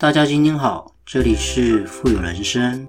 大家今天好，这里是富有人生。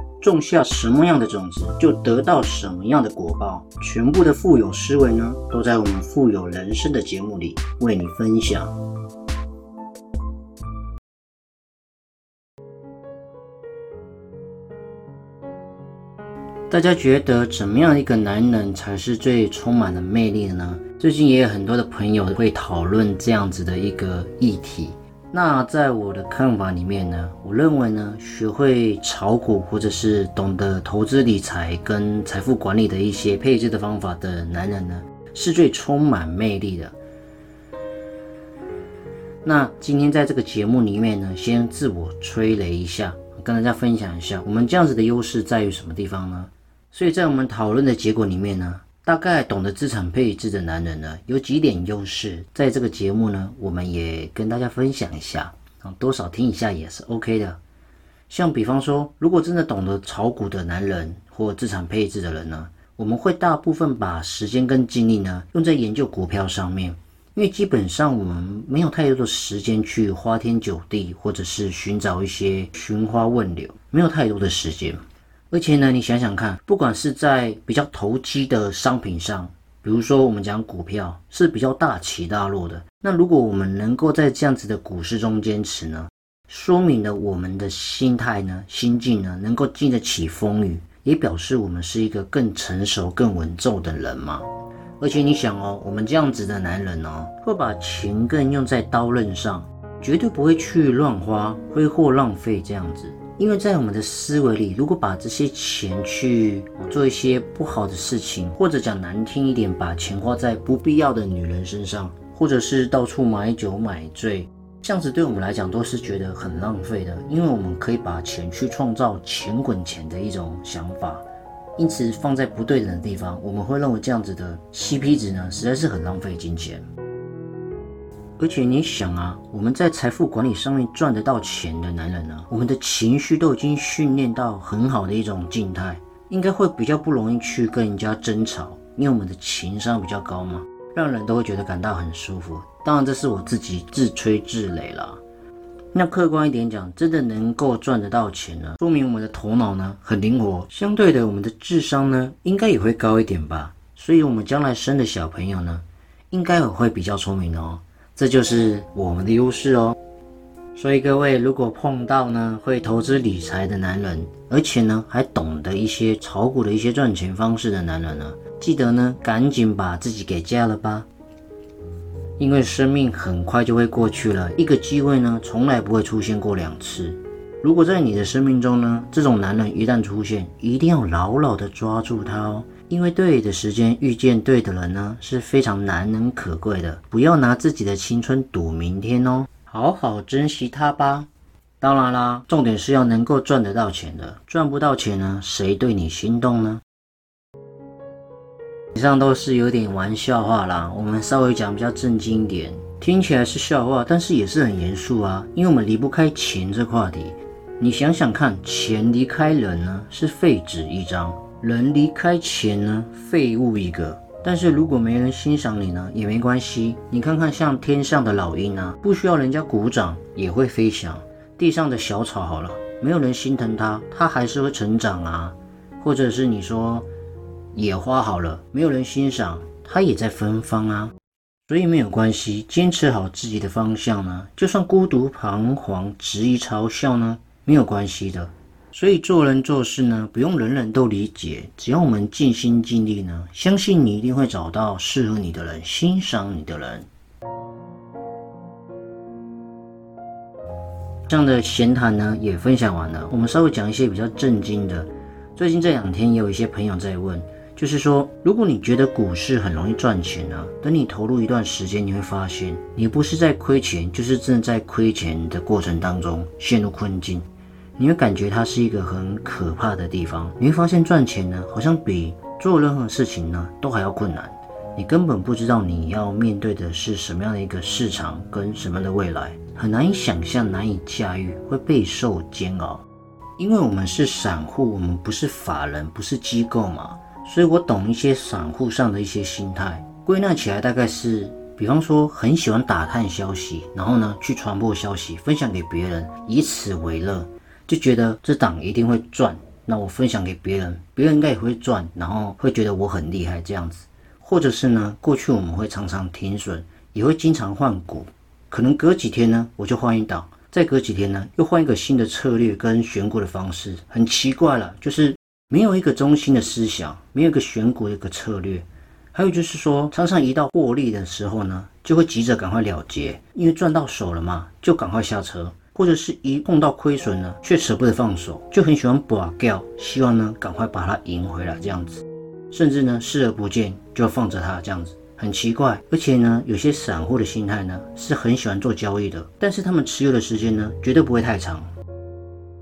种下什么样的种子，就得到什么样的果报。全部的富有思维呢，都在我们富有人生的节目里为你分享。大家觉得怎么样一个男人才是最充满了魅力的呢？最近也有很多的朋友会讨论这样子的一个议题。那在我的看法里面呢，我认为呢，学会炒股或者是懂得投资理财跟财富管理的一些配置的方法的男人呢，是最充满魅力的。那今天在这个节目里面呢，先自我吹雷一下，跟大家分享一下，我们这样子的优势在于什么地方呢？所以在我们讨论的结果里面呢。大概懂得资产配置的男人呢，有几点优势，在这个节目呢，我们也跟大家分享一下啊，多少听一下也是 OK 的。像比方说，如果真的懂得炒股的男人或资产配置的人呢，我们会大部分把时间跟精力呢用在研究股票上面，因为基本上我们没有太多的时间去花天酒地，或者是寻找一些寻花问柳，没有太多的时间。而且呢，你想想看，不管是在比较投机的商品上，比如说我们讲股票是比较大起大落的，那如果我们能够在这样子的股市中坚持呢，说明了我们的心态呢、心境呢能够经得起风雨，也表示我们是一个更成熟、更稳重的人嘛。而且你想哦，我们这样子的男人哦，会把钱更用在刀刃上，绝对不会去乱花、挥霍、浪费这样子。因为在我们的思维里，如果把这些钱去做一些不好的事情，或者讲难听一点，把钱花在不必要的女人身上，或者是到处买酒买醉，这样子对我们来讲都是觉得很浪费的。因为我们可以把钱去创造钱滚钱的一种想法，因此放在不对等的地方，我们会认为这样子的 CP 值呢，实在是很浪费金钱。而且你想啊，我们在财富管理上面赚得到钱的男人呢，我们的情绪都已经训练到很好的一种静态，应该会比较不容易去跟人家争吵，因为我们的情商比较高嘛，让人都会觉得感到很舒服。当然，这是我自己自吹自擂了。那客观一点讲，真的能够赚得到钱呢，说明我们的头脑呢很灵活，相对的，我们的智商呢应该也会高一点吧。所以，我们将来生的小朋友呢，应该也会比较聪明哦。这就是我们的优势哦，所以各位如果碰到呢会投资理财的男人，而且呢还懂得一些炒股的一些赚钱方式的男人呢，记得呢赶紧把自己给嫁了吧，因为生命很快就会过去了，一个机会呢从来不会出现过两次。如果在你的生命中呢，这种男人一旦出现，一定要牢牢的抓住他哦。因为对的时间遇见对的人呢，是非常难能可贵的。不要拿自己的青春赌明天哦，好好珍惜它吧。当然啦，重点是要能够赚得到钱的。赚不到钱呢，谁对你心动呢？以上都是有点玩笑话啦，我们稍微讲比较正经一点，听起来是笑话，但是也是很严肃啊。因为我们离不开钱这话题。你想想看，钱离开人呢，是废纸一张。人离开前呢，废物一个。但是如果没人欣赏你呢，也没关系。你看看像天上的老鹰啊，不需要人家鼓掌也会飞翔。地上的小草好了，没有人心疼它，它还是会成长啊。或者是你说野花好了，没有人欣赏，它也在芬芳啊。所以没有关系，坚持好自己的方向呢，就算孤独彷徨、质疑嘲笑呢，没有关系的。所以做人做事呢，不用人人都理解，只要我们尽心尽力呢，相信你一定会找到适合你的人，欣赏你的人。这样的闲谈呢，也分享完了。我们稍微讲一些比较震惊的。最近这两天也有一些朋友在问，就是说，如果你觉得股市很容易赚钱呢，等你投入一段时间，你会发现，你不是在亏钱，就是正在亏钱的过程当中陷入困境。你会感觉它是一个很可怕的地方。你会发现赚钱呢，好像比做任何事情呢都还要困难。你根本不知道你要面对的是什么样的一个市场跟什么样的未来，很难以想象，难以驾驭，会备受煎熬。因为我们是散户，我们不是法人，不是机构嘛，所以我懂一些散户上的一些心态。归纳起来，大概是，比方说很喜欢打探消息，然后呢去传播消息，分享给别人，以此为乐，就觉得这档一定会赚，那我分享给别人，别人应该也会赚，然后会觉得我很厉害这样子。或者是呢，过去我们会常常停损，也会经常换股，可能隔几天呢我就换一档。再隔几天呢，又换一个新的策略跟选股的方式，很奇怪了，就是没有一个中心的思想，没有一个选股的一个策略。还有就是说，常常一到获利的时候呢，就会急着赶快了结，因为赚到手了嘛，就赶快下车；或者是一碰到亏损呢，却舍不得放手，就很喜欢把掉，希望呢赶快把它赢回来这样子，甚至呢视而不见，就放着它这样子。很奇怪，而且呢，有些散户的心态呢是很喜欢做交易的，但是他们持有的时间呢绝对不会太长，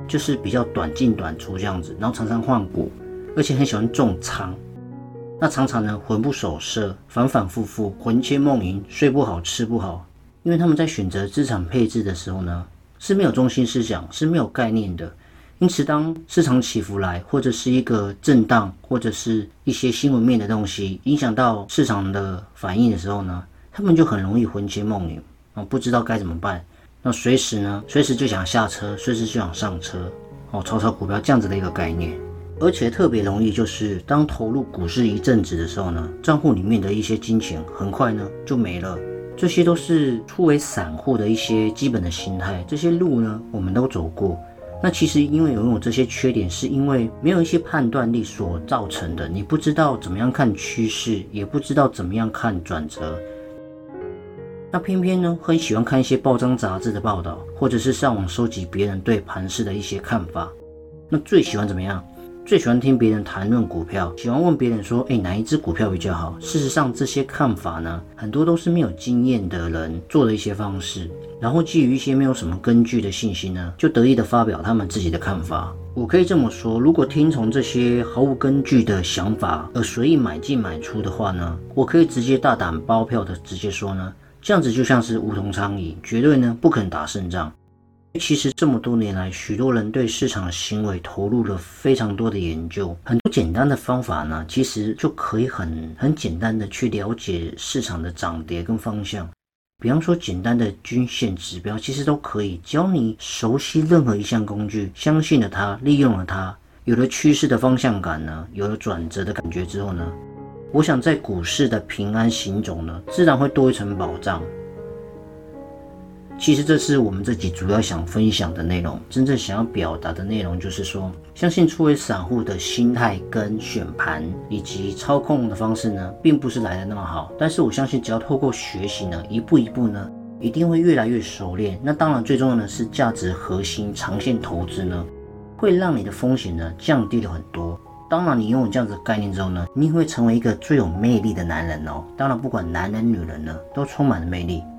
就是比较短进短出这样子，然后常常换股，而且很喜欢重仓，那常常呢魂不守舍，反反复复，魂牵梦萦，睡不好，吃不好，因为他们在选择资产配置的时候呢是没有中心思想，是没有概念的。因此，当市场起伏来，或者是一个震荡，或者是一些新闻面的东西影响到市场的反应的时候呢，他们就很容易魂牵梦萦啊，不知道该怎么办。那随时呢，随时就想下车，随时就想上车哦，炒炒股票这样子的一个概念。而且特别容易，就是当投入股市一阵子的时候呢，账户里面的一些金钱很快呢就没了。这些都是初为散户的一些基本的心态。这些路呢，我们都走过。那其实因为拥有这些缺点，是因为没有一些判断力所造成的。你不知道怎么样看趋势，也不知道怎么样看转折。那偏偏呢，很喜欢看一些报章杂志的报道，或者是上网收集别人对盘市的一些看法。那最喜欢怎么样？最喜欢听别人谈论股票，喜欢问别人说：“哎，哪一只股票比较好？”事实上，这些看法呢，很多都是没有经验的人做的一些方式，然后基于一些没有什么根据的信息呢，就得意的发表他们自己的看法。我可以这么说，如果听从这些毫无根据的想法而随意买进买出的话呢，我可以直接大胆包票的直接说呢，这样子就像是无头苍蝇，绝对呢不可能打胜仗。其实这么多年来，许多人对市场行为投入了非常多的研究，很多简单的方法呢，其实就可以很很简单的去了解市场的涨跌跟方向。比方说，简单的均线指标，其实都可以教你熟悉任何一项工具，相信了它，利用了它，有了趋势的方向感呢，有了转折的感觉之后呢，我想在股市的平安行走呢，自然会多一层保障。其实这是我们这集主要想分享的内容，真正想要表达的内容就是说，相信初为散户的心态跟选盘以及操控的方式呢，并不是来的那么好。但是我相信，只要透过学习呢，一步一步呢，一定会越来越熟练。那当然，最重要的是价值核心长线投资呢，会让你的风险呢降低了很多。当然，你拥有这样子的概念之后呢，你会成为一个最有魅力的男人哦。当然，不管男人女人呢，都充满了魅力。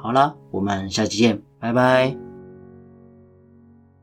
好了，我们下期见，拜拜。